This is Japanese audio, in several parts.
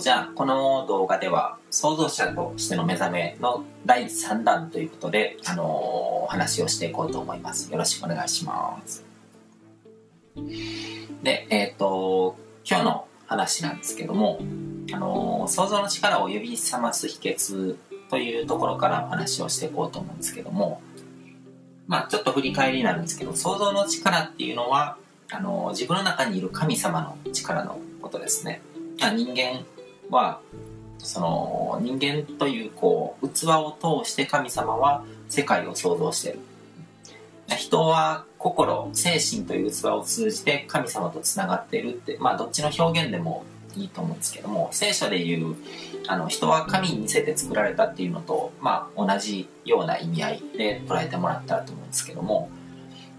じゃあこの動画では創造者としての目覚めの第3弾ということで、あのーお話をしていこうと思います。よろしくお願いします。で、えっ、と、今日の話なんですけども、あのー想像の力を呼び覚ます秘訣というところからお話をしていこうと思うんですけども、まあちょっと振り返りになるんですけど、想像の力っていうのは、あのー自分の中にいる神様の力のことですね。まあ人間は、その人間というこう器を通して神様は世界を創造している。人は心、精神という器を通じて神様とつながっているって、まあどっちの表現でもいいと思うんですけども、聖書で言う、あの人は神に似せて作られたっていうのと、まあ同じような意味合いで捉えてもらったらと思うんですけども、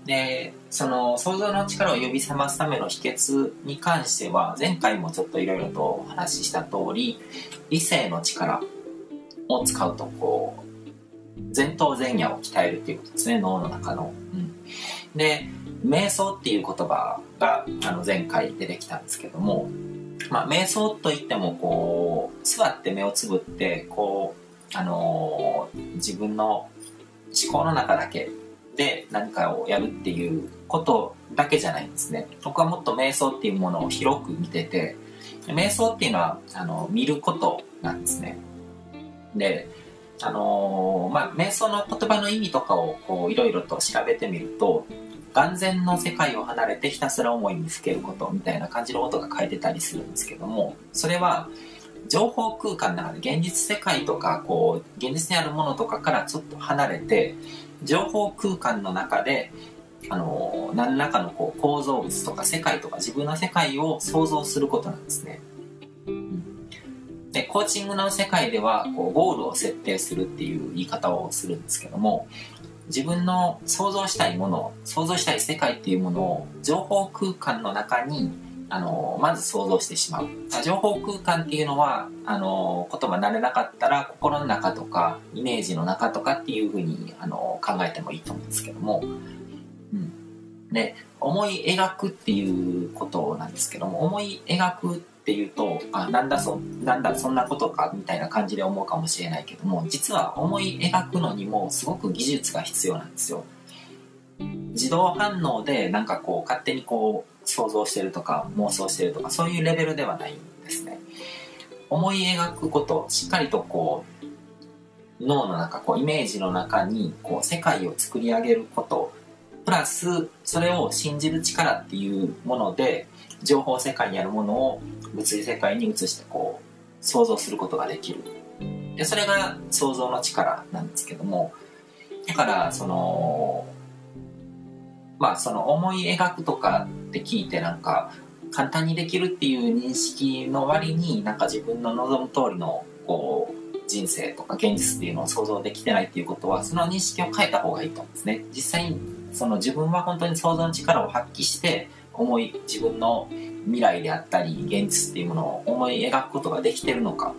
で、その想像の力を呼び覚ますための秘訣に関しては、前回もちょっといろいろとお話しした通り、理性の力を使うとこう、前頭前野を鍛えるっていうことですね、脳の中の。うん、で、瞑想っていう言葉があの前回出てきたんですけども、まあ、瞑想といってもこう、座って目をつぶって、こう、あのー自分の思考の中だけで何かをやるっていうことだけじゃないんですね。僕はもっと瞑想っていうものを広く見てて、瞑想っていうのは、あの、見ることなんですね。で、あのーまあ、瞑想の言葉の意味とかをこういろいろと調べてみると、眼前の世界を離れてひたすら思いにふけることみたいな感じのことが書いてたりするんですけども、それは情報空間の中で現実世界とか、こう、現実にあるものとかからちょっと離れて、情報空間の中で、あの何らかのこう構造物とか世界とか自分の世界を想像することなんですね。で、コーチングの世界では、こう、ゴールを設定するっていう言い方をするんですけども、自分の想像したいもの、想像したい世界っていうものを情報空間の中に、あの、まず想像してしまう。情報空間っていうのは、あの、言葉慣れなかったら、心の中とか、イメージの中とかっていうふうに、あの、考えてもいいと思うんですけども、うん。で、思い描くっていうことなんですけども、思い描くっていうと、あ、なんだそ、なんだそんなことかみたいな感じで思うかもしれないけども、実は思い描くのにもすごく技術が必要なんですよ。自動反応でなんかこう勝手にこう想像してるとか妄想してるとかそういうレベルではないんですね。思い描くこと、しっかりとこう脳の中、こうイメージの中にこう世界を作り上げること、プラスそれを信じる力っていうもので情報世界にあるものを物理世界に移してこう想像することができるでそれが想像の力なんですけどもだからそのまあその思い描くとかって聞いてなんか簡単にできるっていう認識の割になんか自分の望む通りのこう人生とか現実っていうのを想像できてないっていうことはその認識を変えた方がいいと思うんですね。実際にその自分は本当に想像の力を発揮して思い自分の未来であったり現実っていうものを思い描くことができてるのか。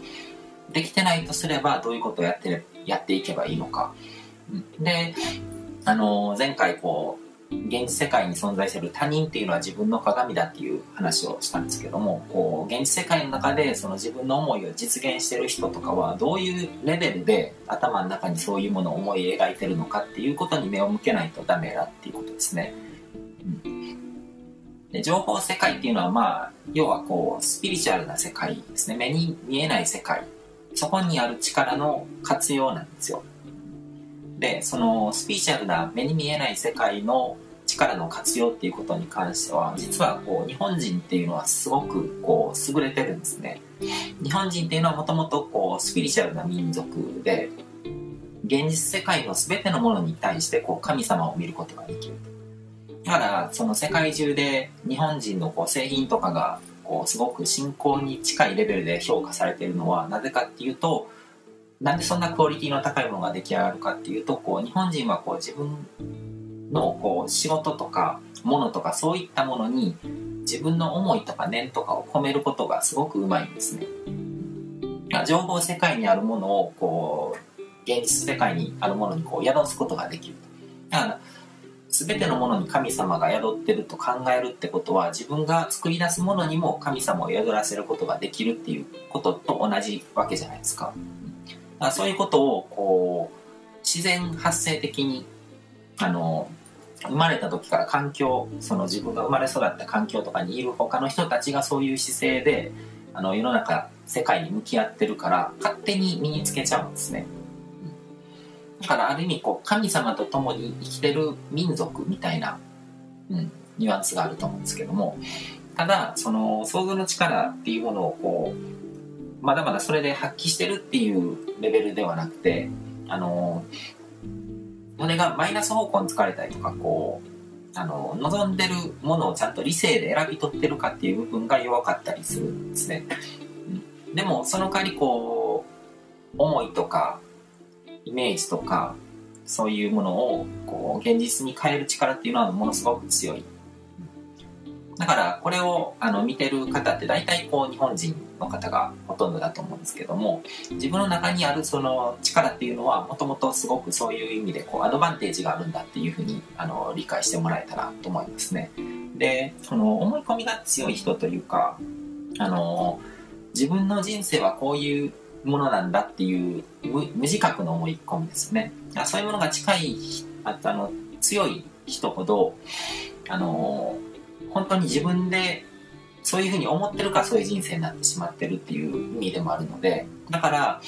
できてないとすればどういうことをやってやっていけばいいのか。であの前回こう現実世界に存在している他人っていうのは自分の鏡だっていう話をしたんですけどもこう現実世界の中でその自分の思いを実現してる人とかはどういうレベルで頭の中にそういうものを思い描いてるのかっていうことに目を向けないとダメだっていうことですね。で情報世界っていうのはまあ要はこうスピリチュアルな世界ですね。目に見えない世界。そこにある力の活用なんですよ。でそのスピリチュアルな目に見えない世界の力の活用っていうことに関しては実はこう日本人っていうのはすごくこう優れてるんですね。日本人っていうのはもともとこうスピリチュアルな民族で現実世界の全てのものに対してこう神様を見ることができるだからその世界中で日本人のこう製品とかがこうすごく信仰に近いレベルで評価されてるのはなぜかっていうとなんでそんなクオリティの高いものが出来上がるかっていうとこう日本人はこう自分のこう仕事とか物とかそういったものに自分の思いとか念とかを込めることがすごくうまいんですね。情報世界にあるものをこう現実世界にあるものにこう宿すことができる。だから全てのものに神様が宿ってると考えるってことは自分が作り出すものにも神様を宿らせることができるっていうことと同じわけじゃないですか。だからそういうことをこう自然発生的にあの生まれた時から環境その自分が生まれ育った環境とかにいる他の人たちがそういう姿勢であの世の中世界に向き合ってるから勝手に身につけちゃうんですね。だからある意味こう神様と共に生きてる民族みたいな、うん、ニュアンスがあると思うんですけどもただその想像の力っていうものをこうまだまだそれで発揮してるっていうレベルではなくてあの胸がマイナス方向に疲れたりとかこうあの望んでるものをちゃんと理性で選び取ってるかっていう部分が弱かったりするんですね。でもその代わりこう思いとかイメージとかそういうものをこう現実に変える力っていうのはものすごく強いだからこれをあの見てる方って大体こう日本人の方がほとんどだと思うんですけども自分の中にあるその力っていうのはもともとすごくそういう意味でこうアドバンテージがあるんだっていうふうにあの理解してもらえたらと思いますね。でその思い込みが強い人というかあの自分の人生はこういうものなんだっていう無自覚の思い込みですね。そういうものが近い、あの、強い人ほど、あの、本当に自分でそういうふうに思ってるからそういう人生になってしまってるっていう意味でもあるので、だから、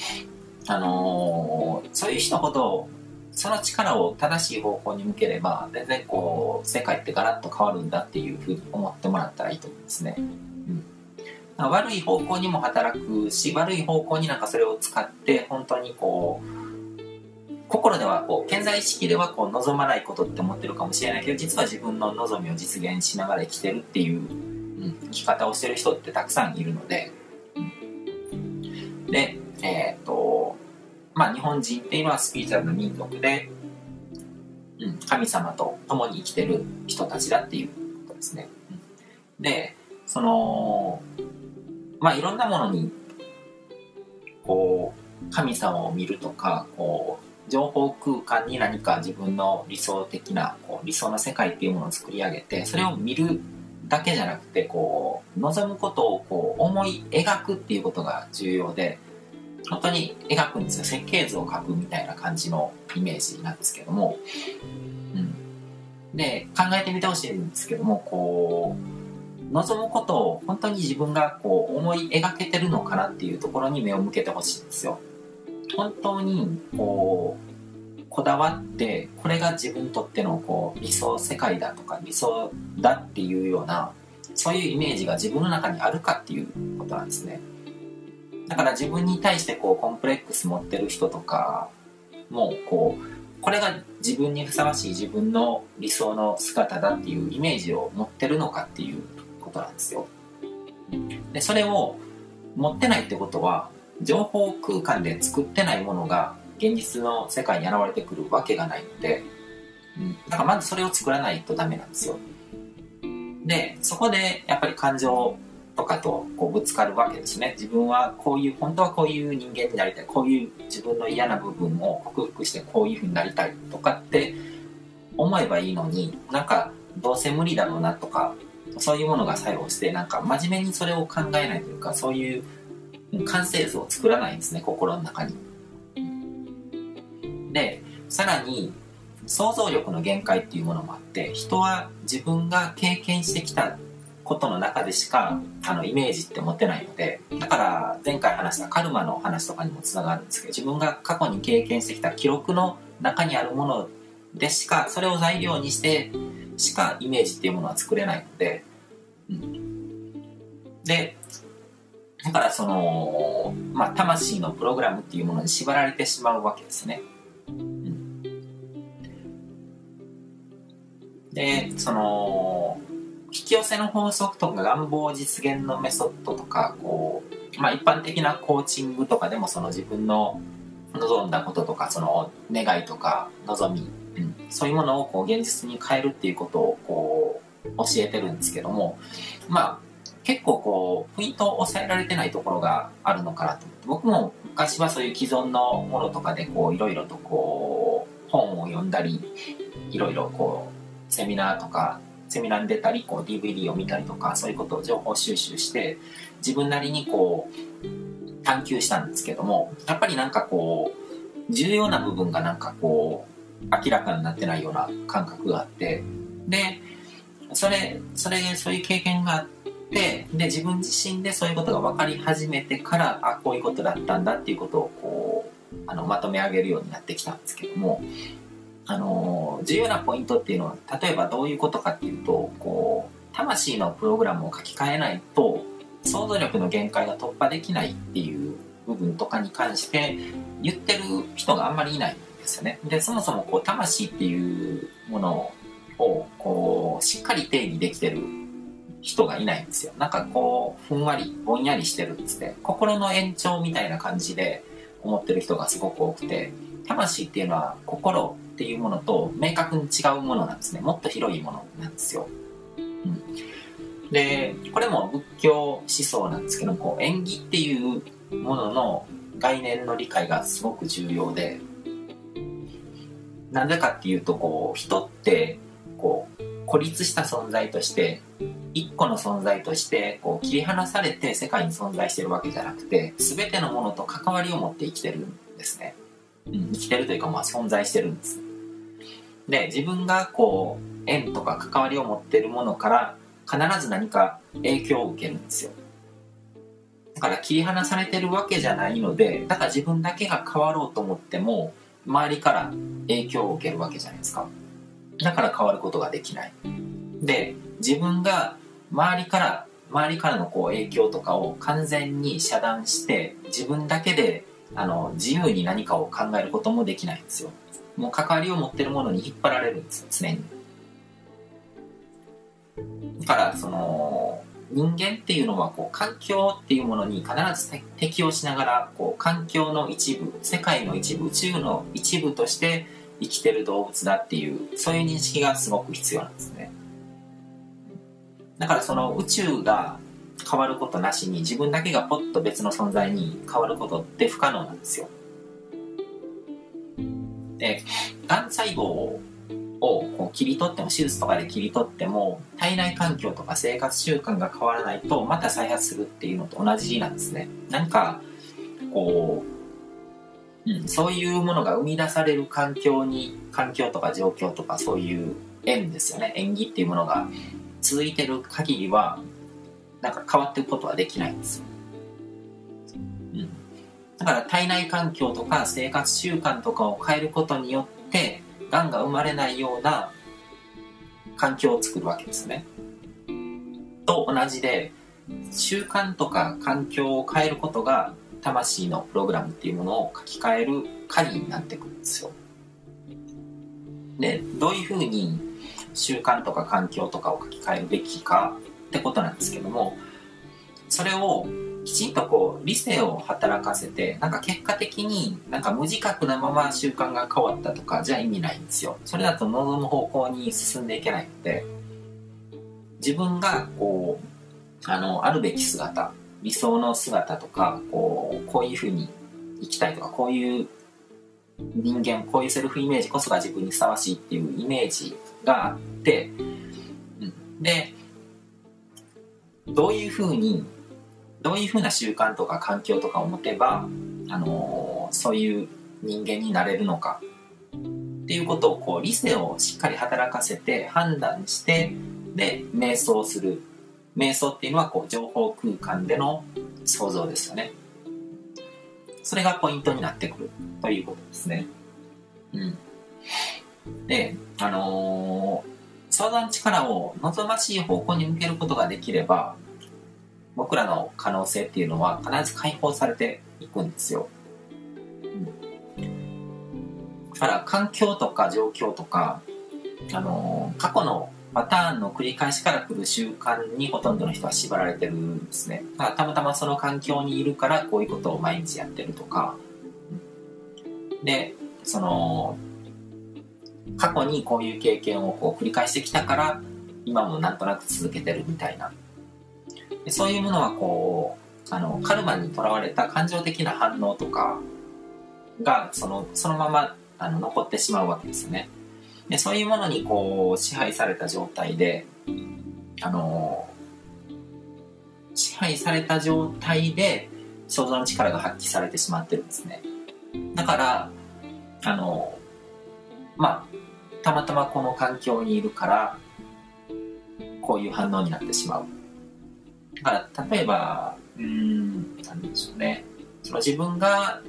あのそういう人ほど、その力を正しい方向に向ければ、全然こう、世界ってガラッと変わるんだっていうふうに思ってもらったらいいと思うんですね。うん悪い方向にも働くし悪い方向になんかそれを使って本当にこう心ではこう健在意識ではこう望まないことって思ってるかもしれないけど実は自分の望みを実現しながら生きてるっていう、生き方をしてる人ってたくさんいるので、でえっ、とまあ日本人っていうのはスピリチュアルな民族で、うん、神様と共に生きてる人たちだっていうことですね。でそのまあいろんなものにこう神様を見るとかこう情報空間に何か自分の理想的なこう理想の世界っていうものを作り上げてそれを見るだけじゃなくてこう望むことをこう思い描くっていうことが重要で本当に描くんですよ設計図を描くみたいな感じのイメージなんですけども、うん、で考えてみてほしいんですけどもこう望むことを本当に自分がこう思い描けてるのかなっていうところに目を向けてほしいんですよ。本当にこうこだわってこれが自分にとってのこう理想世界だとか理想だっていうようなそういうイメージが自分の中にあるかっていうことなんですね。だから自分に対してこうコンプレックス持ってる人とかもこうこれが自分にふさわしい自分の理想の姿だっていうイメージを持ってるのかっていうことなんですよ。で、それを持ってないってことは、情報空間で作ってないものが現実の世界に現れてくるわけがないので、うん、だからまずそれを作らないとダメなんですよ。で、そこでやっぱり感情とかとこうぶつかるわけですね。自分はこういう、本当はこういう人間になりたい。こういう自分の嫌な部分を克服してこういうふうになりたいとかって思えばいいのに、なんかどうせ無理だろうなとか、そういうものが作用して、なんか真面目にそれを考えないというか、そういう完成図を作らないんですね、心の中に。で、さらに、想像力の限界っていうものもあって、人は自分が経験してきたことの中でしか、あの、イメージって持てないので、だから前回話したカルマの話とかにもつながるんですけど、自分が過去に経験してきた記録の中にあるものでしか、それを材料にしてしかイメージっていうものは作れないので、うん、で、だからその、まあ、魂のプログラムっていうものに縛られてしまうわけですね。うん、で、その、引き寄せの法則とか願望実現のメソッドとか、こう、まあ、一般的なコーチングとかでもその自分の望んだこととか、その願いとか望みうん、そういうものをこう現実に変えるっていうことをこう教えてるんですけどもまあ結構こうポイントを抑えられてないところがあるのかなと思って。僕も昔はそういう既存のものとかでこういろいろとこう本を読んだりいろいろこうセミナーとかセミナーに出たりこう DVD を見たりとかそういうことを情報収集して自分なりにこう探求したんですけどもやっぱりなんかこう重要な部分がなんかこう明らかになってないような感覚があって。でそれそれそういう経験があってで自分自身でそういうことが分かり始めてからあこういうことだったんだっていうことをこうあのまとめ上げるようになってきたんですけどもあの重要なポイントっていうのは例えばどういうことかっていうとこう魂のプログラムを書き換えないと想像力の限界が突破できないっていう部分とかに関して言ってる人があんまりいないんですよね。でそもそもこう魂っていうものをこうしっかり定義できてる人がいないんですよ。なんかこうふんわりぼんやりしてるんですね。心の延長みたいな感じで思ってる人がすごく多くて魂っていうのは心っていうものと明確に違うものなんですねもっと広いものなんですよ、うん、でこれも仏教思想なんですけどこう縁起っていうものの概念の理解がすごく重要でなぜかっていうとこう人ってこう孤立した存在として一個の存在としてこう切り離されて世界に存在してるわけじゃなくて全てのものと関わりを持って生きてるんですね、うん、生きてるというかまあ存在してるんです。で自分がこう縁とか関わりを持ってるものから必ず何か影響を受けるんですよ。だから切り離されてるわけじゃないのでだから自分だけが変わろうと思っても周りから影響を受けるわけじゃないですか。だから変わることができない。で自分が周りから周りからのこう影響とかを完全に遮断して自分だけであの自由に何かを考えることもできないんですよ。もう関わりを持ってるものに引っ張られるんです常に。だからその人間っていうのはこう環境っていうものに必ず適応しながらこう環境の一部世界の一部宇宙の一部として生きてる動物だっていうそういう認識がすごく必要なんですね。だからその宇宙が変わることなしに自分だけがポッと別の存在に変わることって不可能なんですよ。でがん細胞をこう切り取っても手術とかで切り取っても体内環境とか生活習慣が変わらないとまた再発するっていうのと同じなんですね。何かこう、うん、そういうものが生み出される環境に環境とか状況とかそういう縁ですよね。縁起っていうものが続いてる限りはなんか変わっていくことはできないんですようんだから体内環境とか生活習慣とかを変えることによってがんが生まれないような環境を作るわけですね。と同じで習慣とか環境を変えることが魂のプログラムっていうものを書き換える鍵になってくるんですよ。でどういうふうに習慣とか環境とかを書き換えるべきかってことなんですけどもそれをきちんとこう理性を働かせてなんか結果的になんか無自覚なまま習慣が変わったとかじゃ意味ないんですよ。それだと望む方向に進んでいけないので自分がこうあのあるべき姿理想の姿とかこうこういうふうに生きたいとかこういう人間こういうセルフイメージこそが自分にふさわしいっていうイメージがあって、うん、でどういうふうにどういうふうな習慣とか環境とかを持てば、あのー、そういう人間になれるのかっていうことをこう理性をしっかり働かせて判断してで瞑想する。瞑想っていうのはこう情報空間での想像ですよね。それがポイントになってくるということですね。うん。であのー、想像の力を望ましい方向に向けることができれば僕らの可能性っていうのは必ず解放されていくんですよ。うん、だから環境とか状況とか、あのー、過去のパターンの繰り返しから来る習慣にほとんどの人は縛られてるんですね。だたまたまその環境にいるからこういうことを毎日やってるとか。で、その、過去にこういう経験をこう繰り返してきたから今もなんとなく続けてるみたいなでそういうものはこうあのカルマにとらわれた感情的な反応とかがそのそのままあの残ってしまうわけですよねでそういうものにこう支配された状態であの支配された状態で想像の力が発揮されてしまってるんですね。だからあのまあたまたまこの環境にいるからこういう反応になってしまう。だから例えばうん何でしょうね。その自分が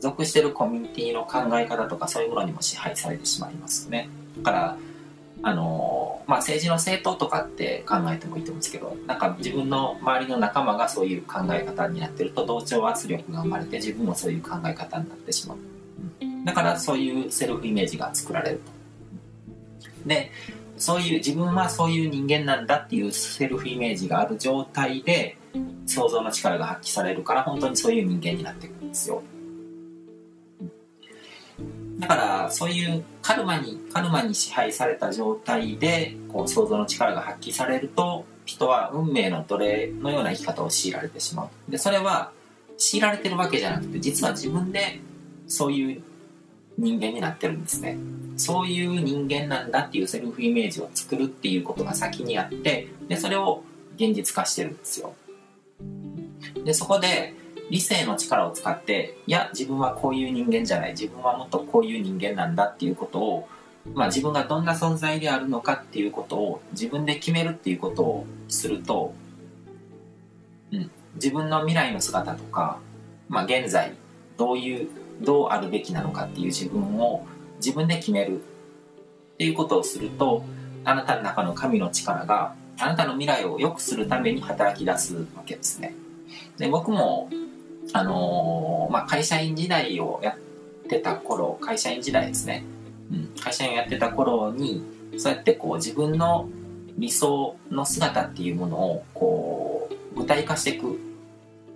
属してるコミュニティの考え方とかそういうものにも支配されてしまいますね。だからあのまあ、政治の政党とかって考えてもいいと思うんですけどなんか自分の周りの仲間がそういう考え方になってると同調圧力が生まれて自分もそういう考え方になってしまう、だからそういうセルフイメージが作られる。とでそういう自分はそういう人間なんだっていうセルフイメージがある状態で想像の力が発揮されるから本当にそういう人間になっていくんですよ。だからそういうカルマにカルマに支配された状態でこう想像の力が発揮されると人は運命の奴隷のような生き方を強いられてしまう。でそれは強いられてるわけじゃなくて実は自分でそういう人間になってるんですね。そういう人間なんだっていうセルフイメージを作るっていうことが先にあってでそれを現実化してるんですよ。でそこで理性の力を使っていや自分はこういう人間じゃない自分はもっとこういう人間なんだっていうことを、まあ、自分がどんな存在であるのかっていうことを自分で決めるっていうことをすると、うん、自分の未来の姿とか、まあ、現在どういうどうあるべきなのかっていう自分を自分で決めるっていうことをするとあなたの中の神の力があなたの未来を良くするために働き出すわけですね。で僕もあのー、まあ、会社員時代をやってた頃会社員時代ですね、うん、会社員をやってた頃にそうやってこう自分の理想の姿っていうものをこう具体化していく、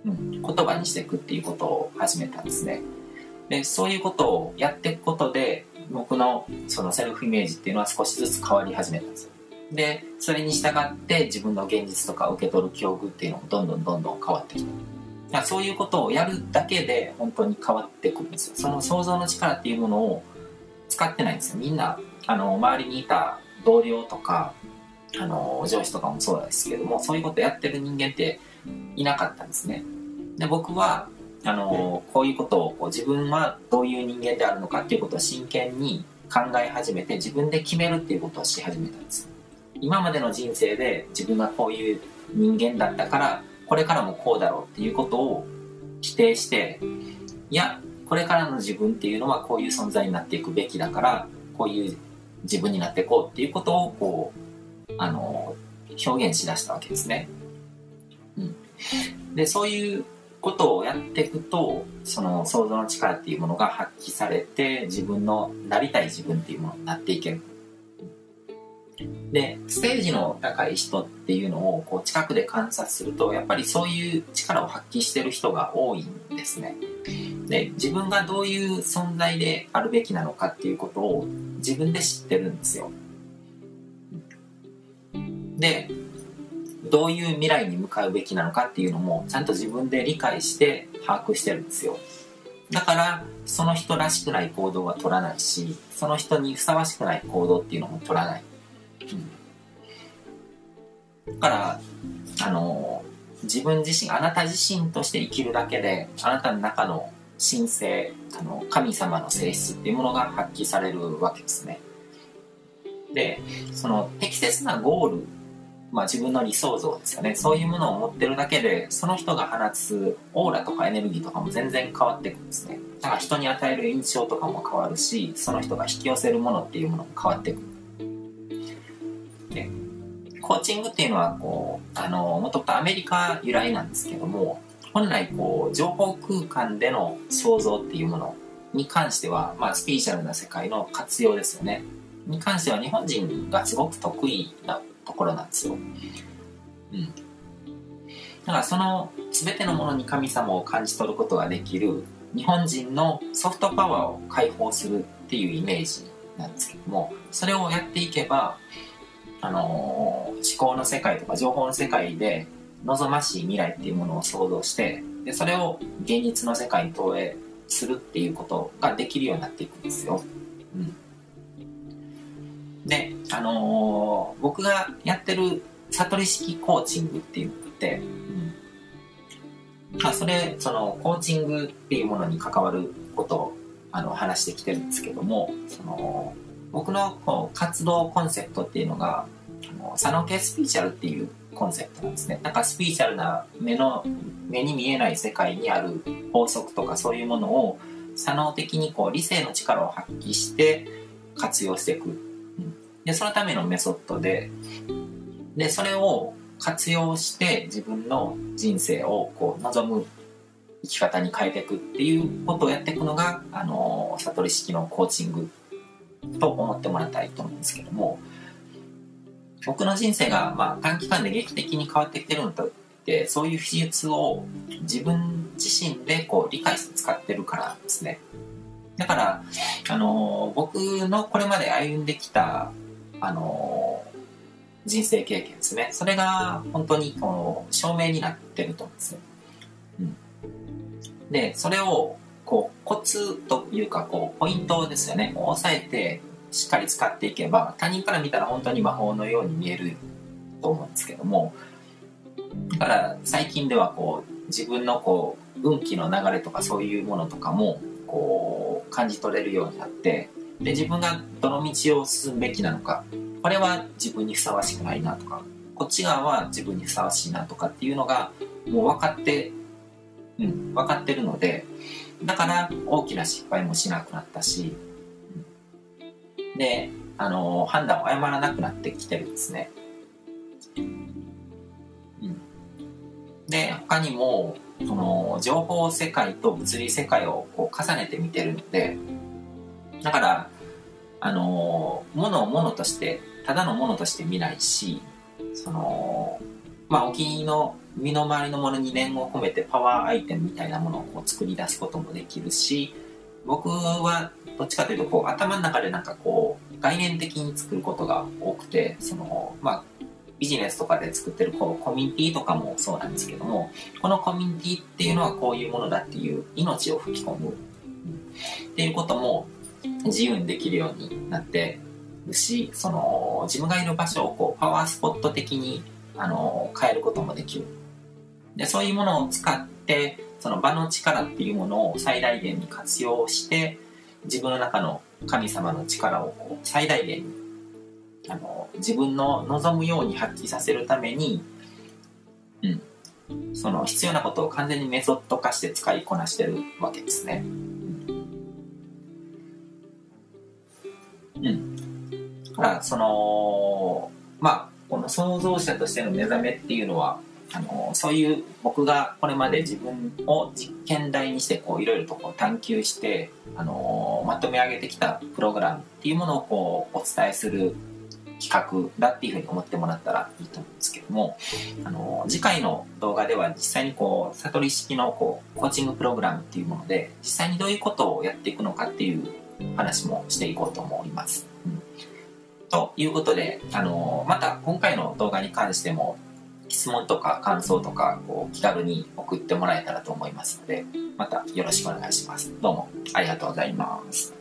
うん、言葉にしていくっていうことを始めたんですね。でそういうことをやっていくことで僕のそのセルフイメージっていうのは少しずつ変わり始めたんですよ。でそれに従って自分の現実とか受け取る境遇っていうのもどんどんどんどん変わってきた。そういうことをやるだけで本当に変わってくるんですよ。その想像の力っていうものを使ってないんですよ。みんなあの周りにいた同僚とかあの上司とかもそうですけどもそういうことやってる人間っていなかったんですね。で僕はあのこういうことをこう自分はどういう人間であるのかっていうことを真剣に考え始めて自分で決めるっていうことをし始めたんです今までの人生で自分がこういう人間だったからこれからもこうだろうっていうことを否定していやこれからの自分っていうのはこういう存在になっていくべきだからこういう自分になっていこうっていうことをこうあの表現しだしたわけですね。うん、でそういうことをやっていくとその想像の力っていうものが発揮されて自分のなりたい自分っていうものになっていけるでステージの高い人っていうのをこう近くで観察するとやっぱりそういう力を発揮してる人が多いんですね。で自分がどういう存在であるべきなのかっていうことを自分で知ってるんですよ。でどういう未来に向かうべきなのかっていうのもちゃんと自分で理解して把握してるんですよ。だからその人らしくない行動は取らないしその人にふさわしくない行動っていうのも取らない。だからあの自分自身あなた自身として生きるだけであなたの中の神聖あの神様の性質っていうものが発揮されるわけですね。でその適切なゴールまあ、自分の理想像ですよね。そういうものを持ってるだけでその人が放つオーラとかエネルギーとかも全然変わってくんですね。だから人に与える印象とかも変わるしその人が引き寄せるものっていうものも変わってくる。コーチングっていうのはこうあのもともとアメリカ由来なんですけども本来こう情報空間での想像っていうものに関しては、まあ、スピリチュアルな世界の活用ですよねに関しては日本人がすごく得意なところなんですよ。うん。だからその全てのものに神様を感じ取ることができる日本人のソフトパワーを解放するっていうイメージなんですけどもそれをやっていけばあの思考の世界とか情報の世界で望ましい未来っていうものを想像してでそれを現実の世界に投影するっていうことができるようになっていくんですよ。うん、で、あのー、僕がやってる悟り式コーチングって言って、うん、まあ、それ、その、コーチングっていうものに関わることを、あの、話してきてるんですけども、その、僕のこう活動コンセプトっていうのが、佐野系スピーチャルっていうコンセプトなんですね。なんかスピーチャルな目の、目に見えない世界にある法則とかそういうものを、左脳的にこう理性の力を発揮して活用していく。で、そのためのメソッドで、で、それを活用して自分の人生をこう望む生き方に変えていくっていうことをやっていくのが、あの、悟り式のコーチングと思ってもらいたいと思うんですけども、僕の人生が、まあ、短期間で劇的に変わってきてるのとってそういう技術を自分自身でこう理解して使ってるからですね。だから、あの僕のこれまで歩んできた、あの人生経験ですね。それが本当にこの証明になってると思うんですよ、うん、でそれをこうコツというかこうポイントですよね。押さえてしっかり使っていけば他人から見たら本当に魔法のように見えると思うんですけどもだから最近ではこう自分のこう運気の流れとかそういうものとかもこう感じ取れるようになってで自分がどの道を進むべきなのかこれは自分にふさわしくないなとかこっち側は自分にふさわしいなとかっていうのがもう分かってうん分かってるのでだから大きな失敗もしなくなったしで、あの、判断を誤らなくなってきてるんですね。うん。で、他にも、その、情報世界と物理世界をこう重ねて見てるので、だから、あの、ものをものとして、ただのものとして見ないし、その、まあ、お気に入りの身の回りのものに念を込めてパワーアイテムみたいなものをこう作り出すこともできるし、僕はどっちかというとこう頭の中でなんかこう概念的に作ることが多くてそのまあビジネスとかで作ってるこうコミュニティとかもそうなんですけどもこのコミュニティっていうのはこういうものだっていう命を吹き込む、っていうことも自由にできるようになってるしその自分がいる場所をこうパワースポット的にあの変えることもできる。でそういうものを使ってその場の力っていうものを最大限に活用して自分の中の神様の力を最大限にあの自分の望むように発揮させるために、うん、その必要なことを完全にメソッド化して使いこなしてるわけですね。うん。だからそのまあこの創造者としての目覚めっていうのはあのそういう僕がこれまで自分を実験台にしてこういろいろとこう探求してあのまとめ上げてきたプログラムっていうものをこうお伝えする企画だっていうふうに思ってもらったらいいと思うんですけどもあの次回の動画では実際にこう悟り式のこうコーチングプログラムっていうもので実際にどういうことをやっていくのかっていう話もしていこうと思います。ということであのまた今回の動画に関しても質問とか感想とかこう気軽に送ってもらえたらと思いますので、またよろしくお願いします。どうもありがとうございます。